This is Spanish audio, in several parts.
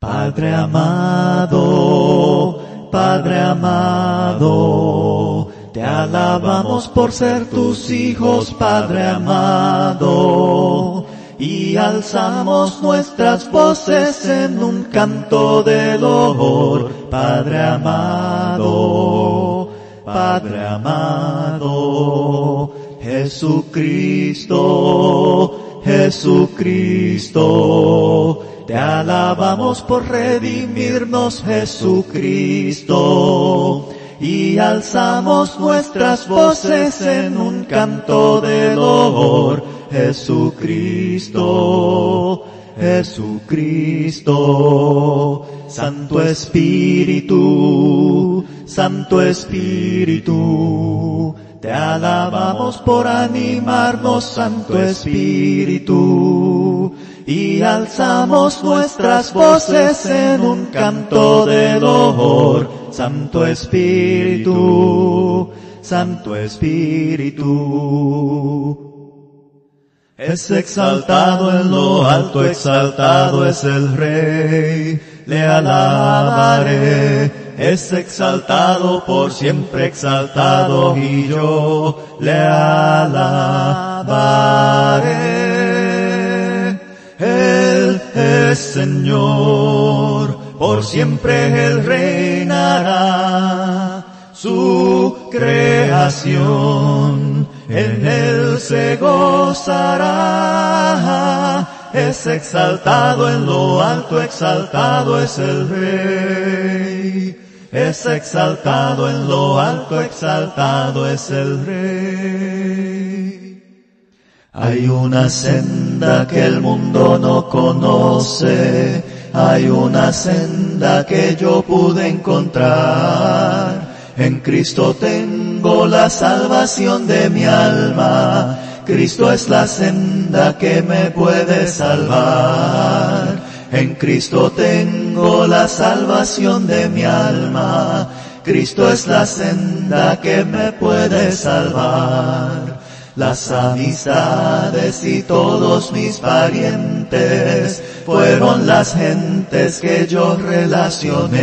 Padre amado, Padre amado, te alabamos por ser tus hijos, Padre amado, y alzamos nuestras voces en un canto de dolor, Padre amado, Padre amado, Jesucristo, Jesucristo, te alabamos por redimirnos, Jesucristo. Y alzamos nuestras voces en un canto de dolor, Jesucristo, Jesucristo. Santo Espíritu, Santo Espíritu, te alabamos por animarnos, Santo Espíritu y alzamos nuestras voces en un canto de dolor. Santo Espíritu, Santo Espíritu. Es exaltado en lo alto, exaltado es el Rey, le alabaré. Es exaltado por siempre exaltado y yo le alabaré. Él es Señor, por siempre Él reinará. Su creación en Él se gozará. Es exaltado en lo alto, exaltado es el Rey. Es exaltado en lo alto, exaltado es el Rey. Hay una senda que el mundo no conoce, hay una senda que yo pude encontrar. En Cristo tengo la salvación de mi alma, Cristo es la senda que me puede salvar. En Cristo tengo la salvación de mi alma, Cristo es la senda que me puede salvar las amistades y todos mis parientes fueron las gentes que yo relacioné.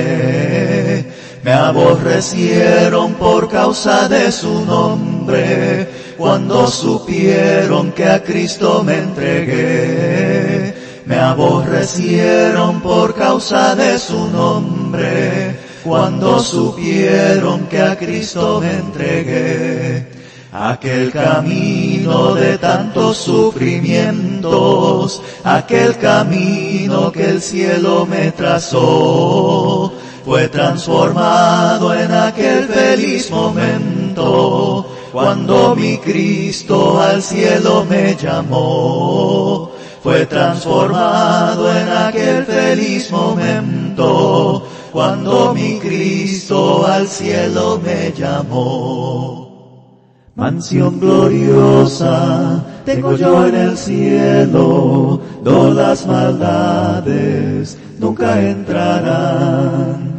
Me aborrecieron por causa de su nombre cuando supieron que a Cristo me entregué. Me aborrecieron por causa de su nombre cuando supieron que a Cristo me entregué aquel camino de tantos sufrimientos, aquel camino que el cielo me trazó, fue transformado en aquel feliz momento, cuando mi Cristo al cielo me llamó. Fue transformado en aquel feliz momento, cuando mi Cristo al cielo me llamó. Mansión gloriosa tengo yo en el cielo, donde las maldades nunca entrarán.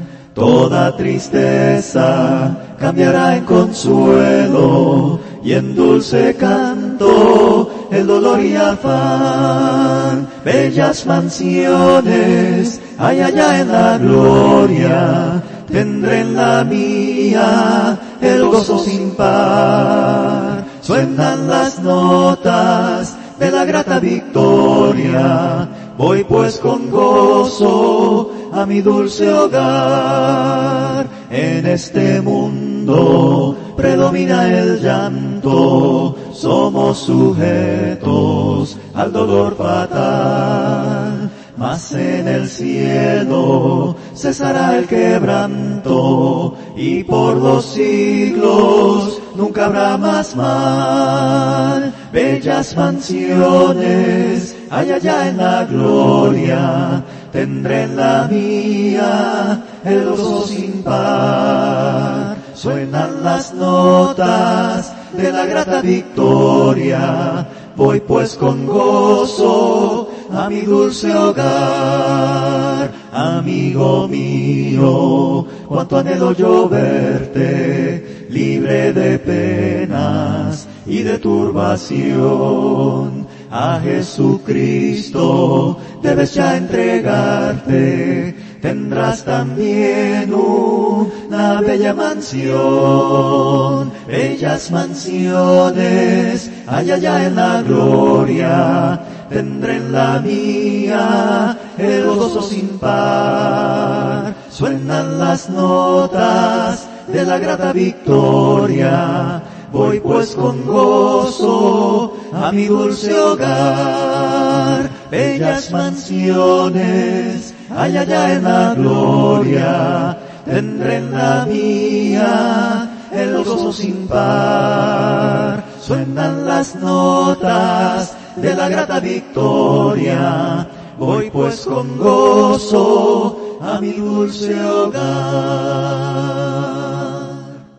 Toda tristeza cambiará en consuelo y en dulce canto el dolor y afán. Bellas mansiones hay allá en la gloria, tendré en la mía el gozo sin par. Suenan las notas de la grata victoria, voy pues con gozo a mi dulce hogar. En este mundo predomina el llanto, somos sujetos al dolor fatal mas en el cielo cesará el quebranto y por los siglos nunca habrá más mal. Bellas mansiones hay allá en la gloria, tendré en la mía el gozo sin par. Suenan las notas de la grata victoria, voy pues con gozo a mi dulce hogar. Amigo mío, cuánto anhelo yo verte, libre de penas y de turbación. A Jesucristo debes ya entregarte. Tendrás también una bella mansión, bellas mansiones, allá allá en la gloria. Tendré en la mía el gozo sin par. Suenan las notas de la grata victoria voy pues con gozo a mi dulce hogar, bellas mansiones, allá allá en la gloria, tendré en la mía el gozo sin par. Suenan las notas de la grata victoria, voy pues con gozo a mi dulce hogar.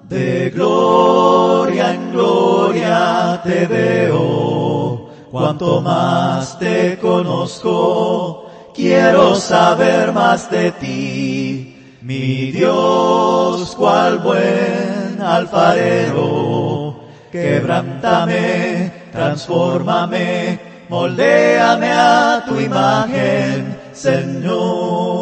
De gloria en gloria te veo, cuanto más te conozco, quiero saber más de ti. Mi Dios, cual buen alfarero, quebrántame, transfórmame, moldéame a tu imagen, Señor.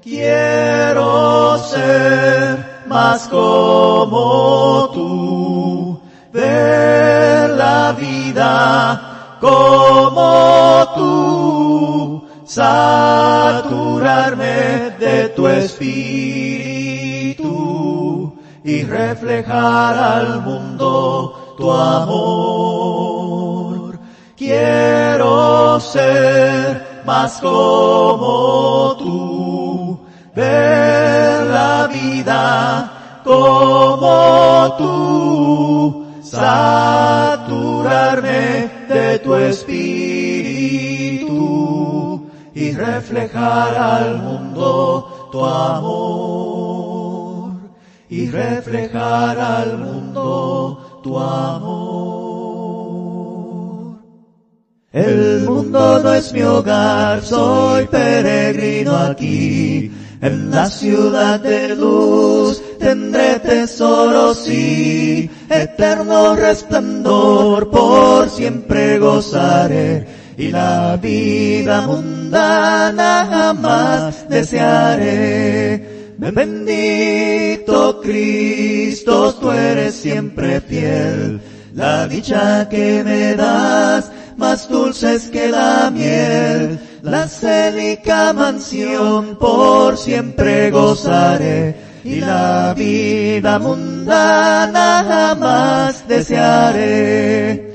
Quiero ser más como tú, ver la vida como tú, saturarme de tu espíritu y reflejar al mundo tu amor. Quiero ser más como tú, ver la vida como tú, saturarme de tu espíritu y reflejar al mundo tu amor, y reflejar al mundo tu amor. El mundo no es mi hogar, soy peregrino aquí en la ciudad de luz tendré tesoros y eterno resplandor por siempre gozaré. Y la vida mundana jamás desearé. Bendito Cristo, tú eres siempre fiel, la dicha que me das más dulces que la miel la célica mansión por siempre gozaré y la vida mundana jamás desearé.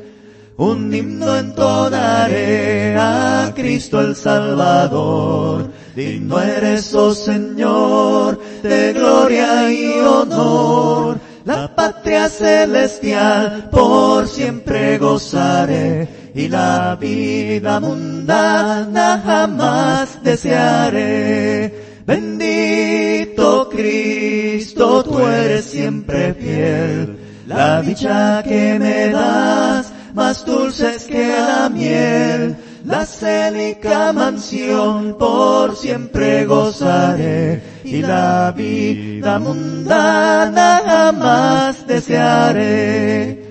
Un himno entonaré a Cristo el Salvador, digno eres, oh Señor, de gloria y honor la patria celestial por siempre gozaré y la vida mundana jamás desearé. Bendito Cristo, tú eres siempre fiel, la dicha que me das más dulce es que la miel la célica mansión por siempre gozaré y la vida mundana jamás desearé.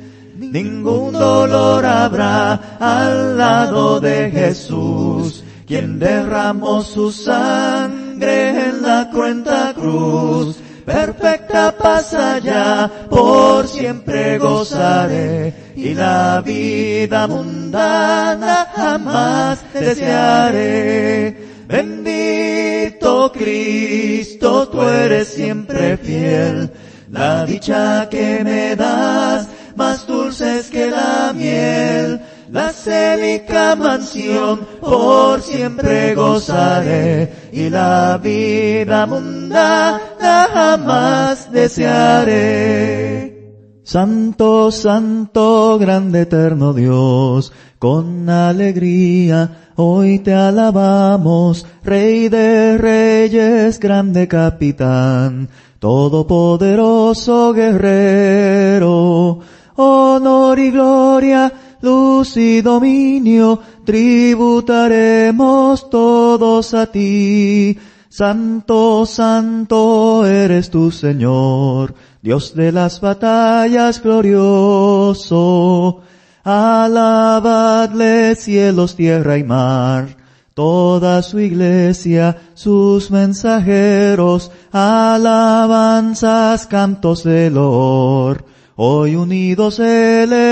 Ningún dolor habrá al lado de Jesús, quien derramó su sangre en la cruenta cruz perfecta paz allá, por siempre gozaré, y la vida mundana jamás desearé. Bendito Cristo, tú eres siempre fiel, la dicha que me das, más dulce es que la miel, la célica mansión por siempre gozaré y la vida mundana jamás desearé. Santo, santo, grande eterno Dios, con alegría hoy te alabamos, Rey de reyes, grande capitán, todopoderoso guerrero, honor y gloria luz y dominio, tributaremos todos a ti. Santo, santo eres tu Señor, Dios de las batallas glorioso. Alabadle cielos, tierra y mar, toda su iglesia, sus mensajeros, alabanzas, cantos de loor. Hoy unidos elevaremos,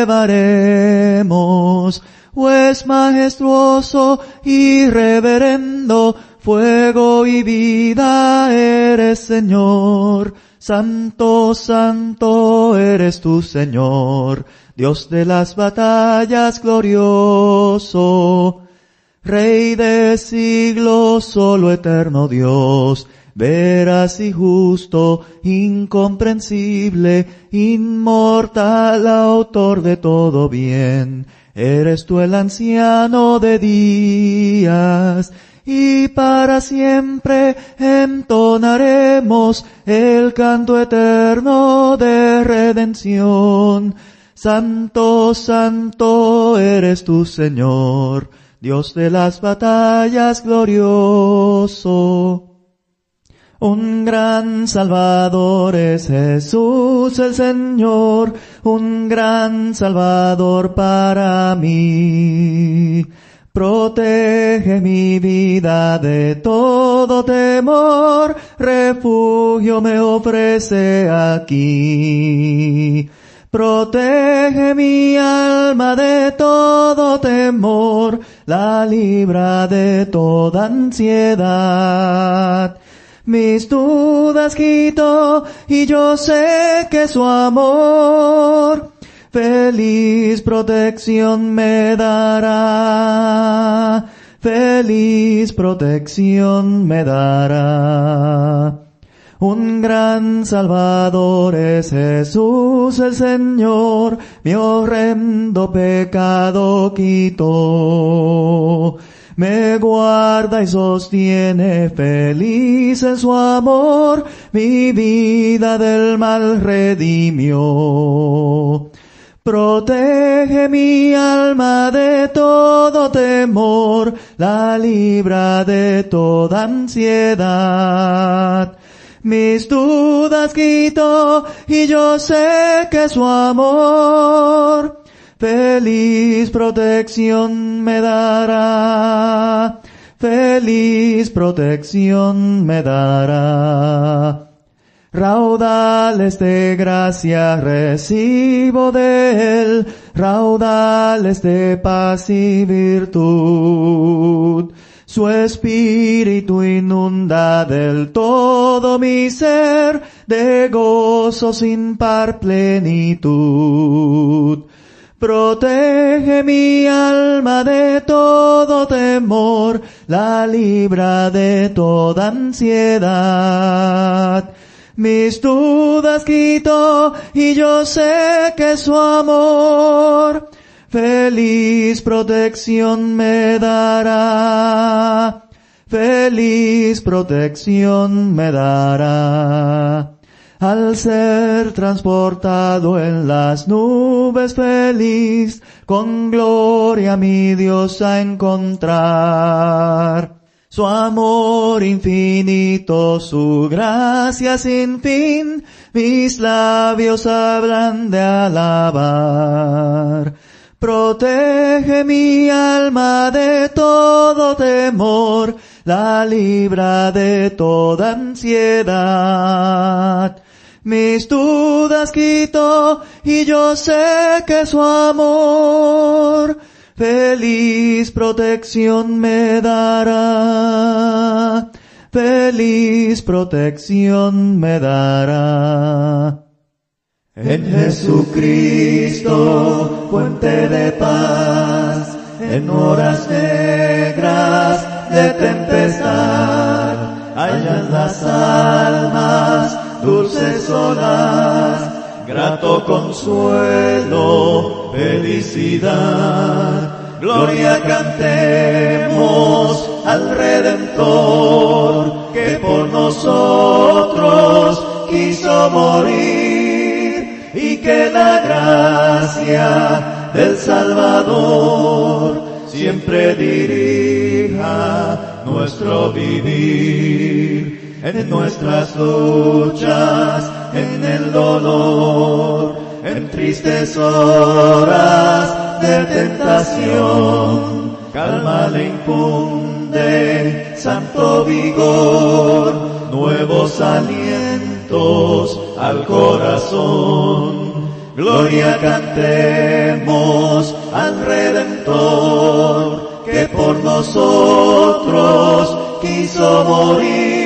pues majestuoso y reverendo, fuego y vida eres Señor. Santo, santo eres tu Señor, Dios de las batallas glorioso. Rey de siglos, solo eterno Dios, veraz y justo, incomprensible, inmortal, autor de todo bien. Eres tú el anciano de días, y para siempre entonaremos el canto eterno de redención. Santo, santo eres tu Señor, Dios de las batallas glorioso. Un gran Salvador es Jesús el Señor, un gran Salvador para mí. Protege mi vida de todo temor, refugio me ofrece aquí. Protege mi alma de todo temor, la libra de toda ansiedad. Mis dudas quito y yo sé que su amor feliz protección me dará. Feliz protección me dará. Un gran Salvador es Jesús el Señor, mi horrendo pecado quitó. Me guarda y sostiene feliz en su amor, mi vida del mal redimió. Protege mi alma de todo temor, la libra de toda ansiedad mis dudas quito y yo sé que su amor feliz protección me dará, feliz protección me dará. Raudales de gracia recibo de él, raudales de paz y virtud su espíritu inunda del todo mi ser de gozo sin par plenitud. Protege mi alma de todo temor, la libra de toda ansiedad. Mis dudas quito y yo sé que su amor feliz protección me dará, feliz protección me dará. Al ser transportado en las nubes feliz, con gloria mi Dios a encontrar. Su amor infinito, su gracia sin fin, mis labios hablan de alabar Protege mi alma de todo temor, la libra de toda ansiedad. Mis dudas quito y yo sé que su amor feliz protección me dará. Feliz protección me dará. En Jesucristo, fuente de paz, en horas grato consuelo, felicidad. Gloria cantemos al Redentor, que por nosotros quiso morir y que la gracia del Salvador siempre dirija nuestro vivir en nuestras luchas, en el dolor, en tristes horas de tentación, calma le infunde santo vigor, nuevos alientos al corazón. Gloria cantemos al Redentor, que por nosotros quiso morir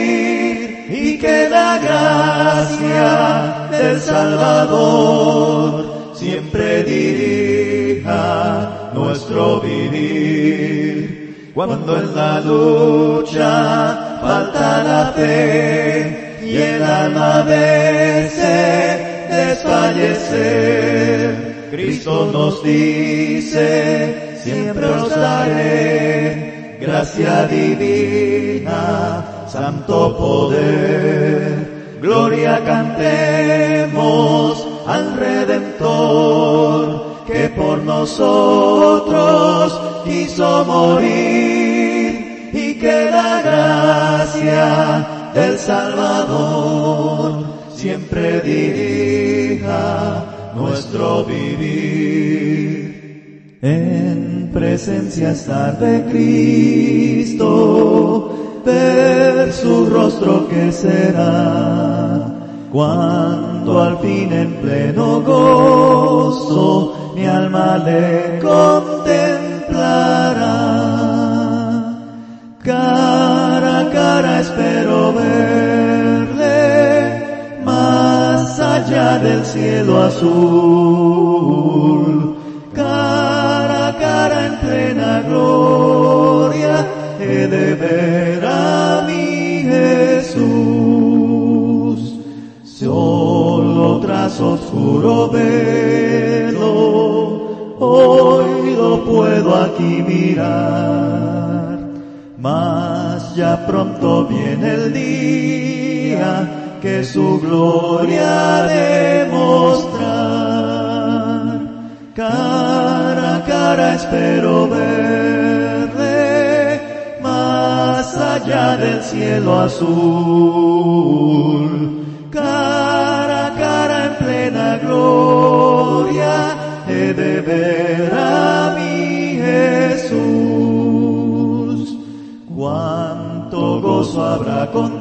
y que la gracia del Salvador siempre dirija nuestro vivir. Cuando en la lucha falta la fe y el alma vence desfallecer, Cristo nos dice, siempre os daré gracia divina, santo poder. Gloria cantemos al Redentor que por nosotros quiso morir y que la gracia del Salvador siempre dirija nuestro vivir. En presencia estar de Cristo, ver su rostro que será cuando al fin en pleno gozo mi alma le contemplará. Cara a cara espero verle más allá del cielo azul. Oscuro velo, hoy lo puedo aquí mirar. Mas ya pronto viene el día que su gloria demostrar. Cara a cara espero verle más allá del cielo azul.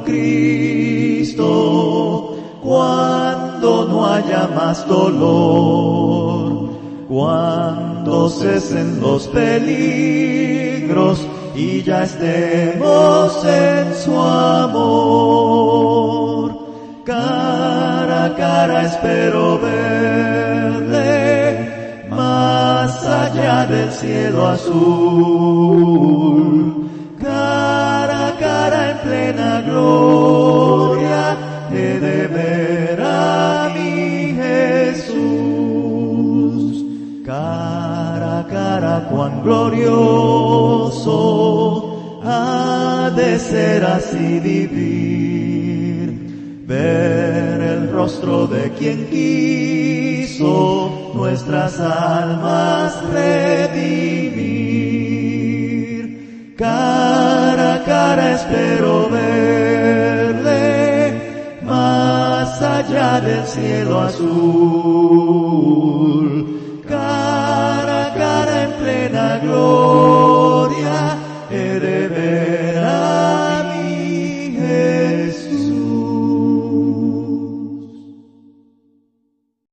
Cristo cuando no haya más dolor, cuando cesen los peligros y ya estemos en su amor. Cara a cara espero verle más allá del cielo azul. Gloria he de ver a mi Jesús. Cara a cara cuán glorioso ha de ser así vivir. Ver el rostro de quien quiso nuestras almas redimir. Cara a cara espero allá del cielo azul, cara a cara en plena gloria.